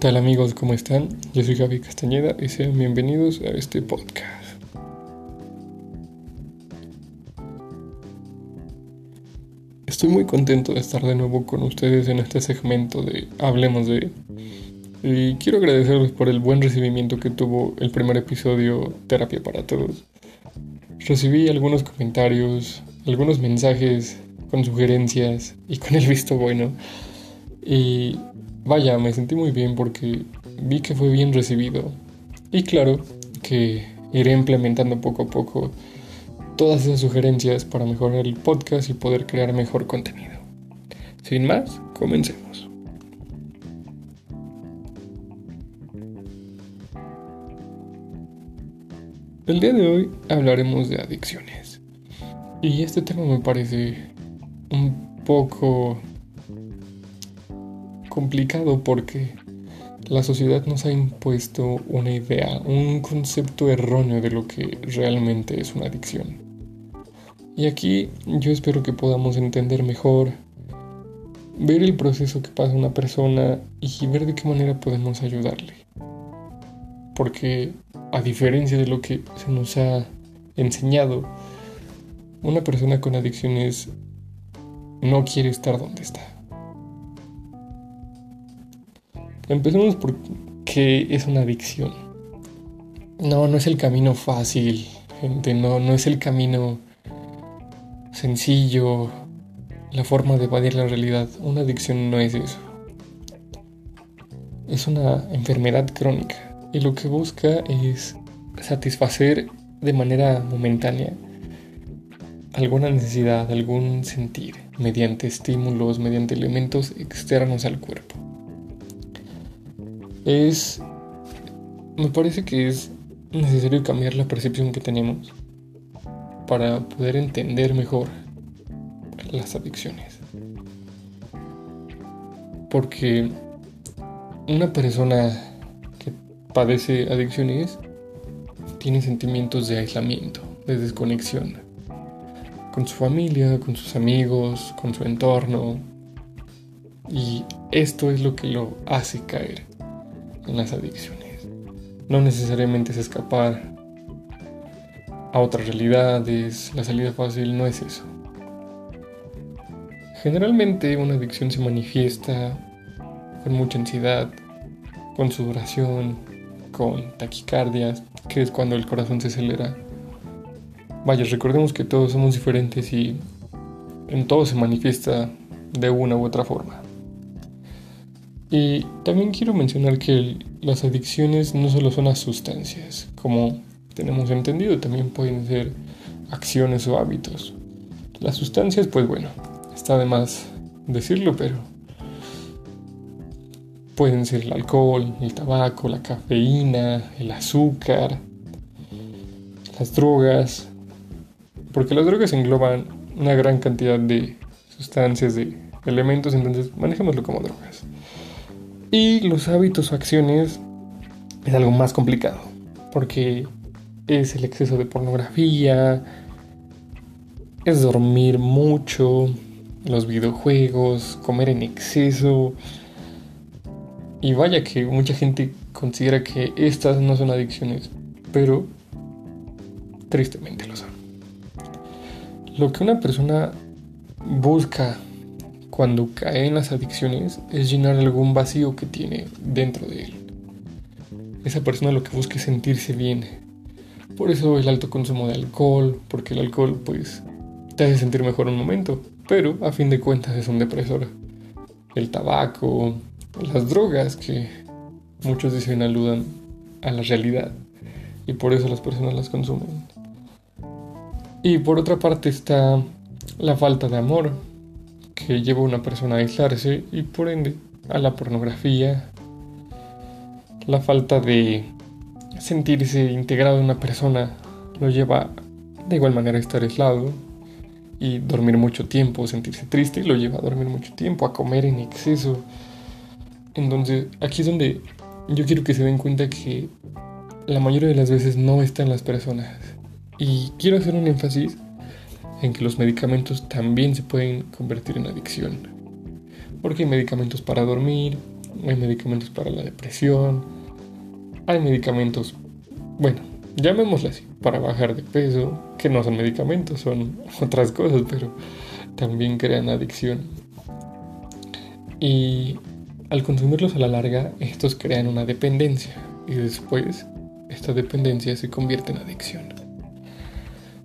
tal amigos? ¿Cómo están? Yo soy Javi Castañeda y sean bienvenidos a este podcast. Estoy muy contento de estar de nuevo con ustedes en este segmento de Hablemos de... Y quiero agradecerles por el buen recibimiento que tuvo el primer episodio Terapia para Todos. Recibí algunos comentarios, algunos mensajes con sugerencias y con el visto bueno. Y vaya, me sentí muy bien porque vi que fue bien recibido. Y claro que iré implementando poco a poco todas esas sugerencias para mejorar el podcast y poder crear mejor contenido. Sin más, comencemos. El día de hoy hablaremos de adicciones. Y este tema me parece un poco complicado porque la sociedad nos ha impuesto una idea, un concepto erróneo de lo que realmente es una adicción. Y aquí yo espero que podamos entender mejor, ver el proceso que pasa una persona y ver de qué manera podemos ayudarle. Porque a diferencia de lo que se nos ha enseñado, una persona con adicciones no quiere estar donde está. Empecemos por qué es una adicción. No, no es el camino fácil, gente, no, no es el camino sencillo, la forma de evadir la realidad. Una adicción no es eso. Es una enfermedad crónica y lo que busca es satisfacer de manera momentánea alguna necesidad, algún sentir, mediante estímulos, mediante elementos externos al cuerpo. Es, me parece que es necesario cambiar la percepción que tenemos para poder entender mejor las adicciones. Porque una persona padece adicciones tiene sentimientos de aislamiento, de desconexión, con su familia, con sus amigos, con su entorno. Y esto es lo que lo hace caer las adicciones. No necesariamente es escapar a otras realidades, la salida fácil no es eso. Generalmente una adicción se manifiesta con mucha ansiedad, con sudoración, con taquicardias, que es cuando el corazón se acelera. Vaya, recordemos que todos somos diferentes y en todo se manifiesta de una u otra forma. Y también quiero mencionar que las adicciones no solo son a sustancias, como tenemos entendido, también pueden ser acciones o hábitos. Las sustancias, pues bueno, está de más decirlo, pero Pueden ser el alcohol, el tabaco, la cafeína, el azúcar, las drogas, porque las drogas engloban una gran cantidad de sustancias, de elementos, entonces manejémoslo como drogas. Y los hábitos o acciones es algo más complicado, porque es el exceso de pornografía, es dormir mucho, los videojuegos, comer en exceso, y vaya que mucha gente considera que estas no son adicciones, pero tristemente lo son. Lo que una persona busca cuando cae en las adicciones es llenar algún vacío que tiene dentro de él. Esa persona lo que busca es sentirse bien. Por eso el alto consumo de alcohol, porque el alcohol pues te hace sentir mejor un momento, pero a fin de cuentas es un depresor. El tabaco, las drogas que muchos dicen aludan a la realidad y por eso las personas las consumen. Y por otra parte está la falta de amor que lleva a una persona a aislarse y por ende a la pornografía, la falta de sentirse integrado en una persona lo lleva de igual manera a estar aislado y dormir mucho tiempo, sentirse triste lo lleva a dormir mucho tiempo, a comer en exceso, entonces, aquí es donde yo quiero que se den cuenta que la mayoría de las veces no están las personas. Y quiero hacer un énfasis en que los medicamentos también se pueden convertir en adicción. Porque hay medicamentos para dormir, hay medicamentos para la depresión, hay medicamentos, bueno, llamémosle así, para bajar de peso, que no son medicamentos, son otras cosas, pero también crean adicción. Y al consumirlos a la larga, estos crean una dependencia y después esta dependencia se convierte en adicción.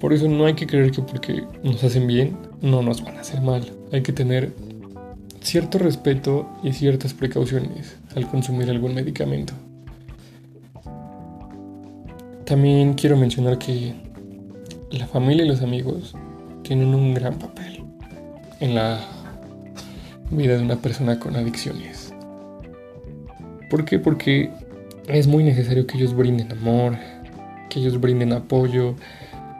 Por eso no hay que creer que porque nos hacen bien, no nos van a hacer mal. Hay que tener cierto respeto y ciertas precauciones al consumir algún medicamento. También quiero mencionar que la familia y los amigos tienen un gran papel en la vida de una persona con adicciones. ¿Por qué? Porque es muy necesario que ellos brinden amor, que ellos brinden apoyo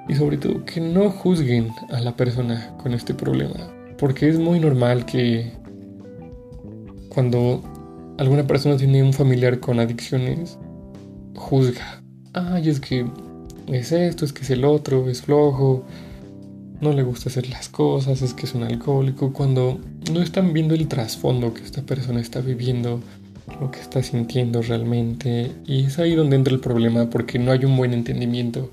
y sobre todo que no juzguen a la persona con este problema. Porque es muy normal que cuando alguna persona tiene un familiar con adicciones, juzga. Ay, es que es esto, es que es el otro, es flojo, no le gusta hacer las cosas, es que es un alcohólico, cuando no están viendo el trasfondo que esta persona está viviendo, lo que está sintiendo realmente, y es ahí donde entra el problema porque no hay un buen entendimiento.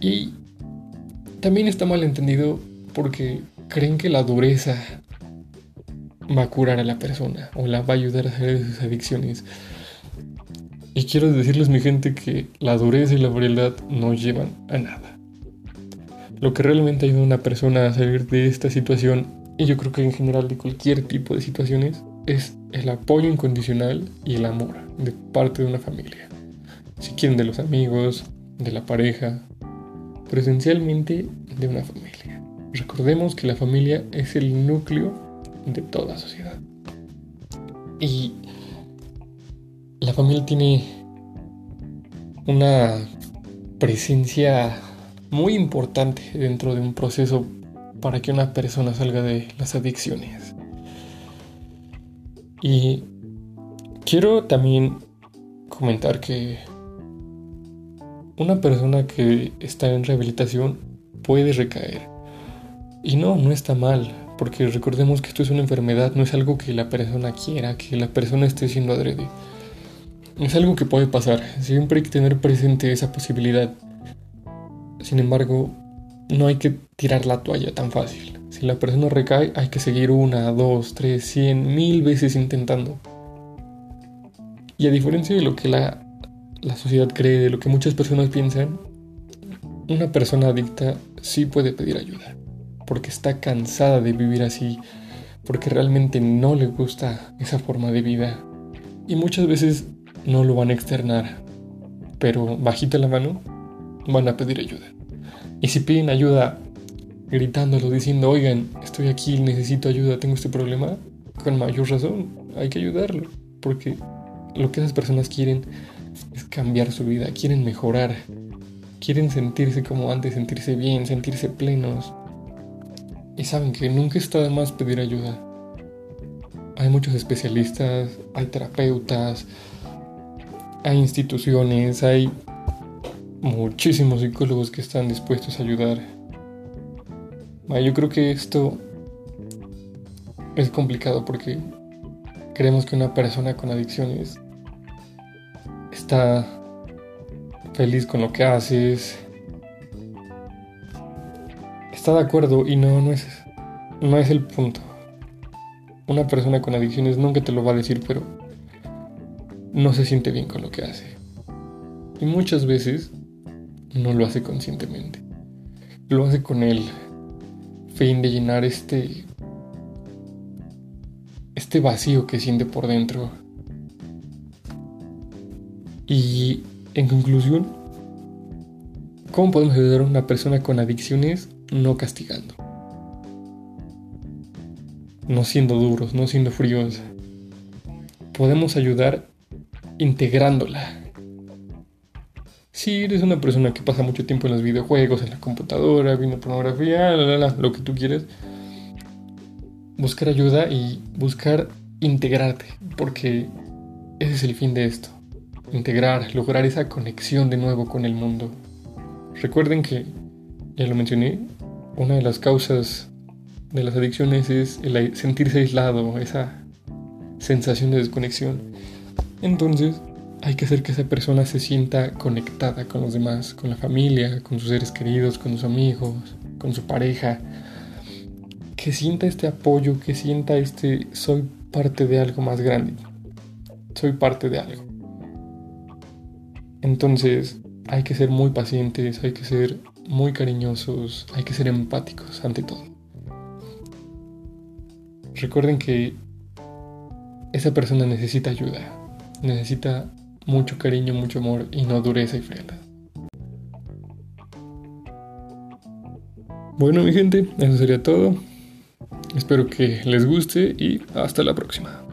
Y también está mal entendido porque creen que la dureza va a curar a la persona o la va a ayudar a salir de sus adicciones. Y quiero decirles, mi gente, que la dureza y la frialdad no llevan a nada. Lo que realmente ayuda a una persona a salir de esta situación, y yo creo que en general de cualquier tipo de situaciones, es el apoyo incondicional y el amor de parte de una familia. Si quieren de los amigos, de la pareja, pero esencialmente de una familia. Recordemos que la familia es el núcleo de toda sociedad. Y la familia tiene una presencia muy importante dentro de un proceso para que una persona salga de las adicciones. Y quiero también comentar que una persona que está en rehabilitación puede recaer. Y no, no está mal, porque recordemos que esto es una enfermedad, no es algo que la persona quiera, que la persona esté siendo adrede. Es algo que puede pasar, siempre hay que tener presente esa posibilidad. Sin embargo, no hay que tirar la toalla tan fácil. Si la persona recae, hay que seguir una, dos, tres, cien, mil veces intentando. Y a diferencia de lo que la la sociedad cree, de lo que muchas personas piensan, una persona adicta sí puede pedir ayuda, porque está cansada de vivir así, porque realmente no le gusta esa forma de vida. Y muchas veces no lo van a externar, pero bajita la mano van a pedir ayuda. Y si piden ayuda gritándolo, diciendo, oigan, estoy aquí, necesito ayuda, tengo este problema, con mayor razón hay que ayudarlo, porque lo que esas personas quieren es cambiar su vida, quieren mejorar, quieren sentirse como antes, sentirse bien, sentirse plenos. Y saben que nunca está de más pedir ayuda. Hay muchos especialistas, hay terapeutas, hay instituciones, hay muchísimos psicólogos que están dispuestos a ayudar. Yo creo que esto es complicado porque creemos que una persona con adicciones está feliz con lo que haces, está de acuerdo y no, no es, no es el punto. Una persona con adicciones nunca te lo va a decir, pero no se siente bien con lo que hace. Y muchas veces no lo hace conscientemente. Lo hace con el fin de llenar este este vacío que siente por dentro y en conclusión, ¿cómo podemos ayudar a una persona con adicciones no castigando? No siendo duros, no siendo fríos. Podemos ayudar integrándola. Si eres una persona que pasa mucho tiempo en los videojuegos, en la computadora, viendo pornografía, lo que tú quieres, buscar ayuda y buscar integrarte, porque ese es el fin de esto integrar, lograr esa conexión de nuevo con el mundo. Recuerden que, ya lo mencioné, una de las causas de las adicciones es sentirse aislado, esa sensación de desconexión. Entonces, hay que hacer que esa persona se sienta conectada con los demás, con la familia, con sus seres queridos, con sus amigos, con su pareja. Que sienta este apoyo, que sienta este soy parte de algo más grande. Soy parte de algo. Entonces, hay que ser muy pacientes, hay que ser muy cariñosos, hay que ser empáticos ante todo. Recuerden que esa persona necesita ayuda, necesita mucho cariño, mucho amor y no dureza y frialdad. Bueno mi gente, eso sería todo. Espero que les guste y hasta la próxima.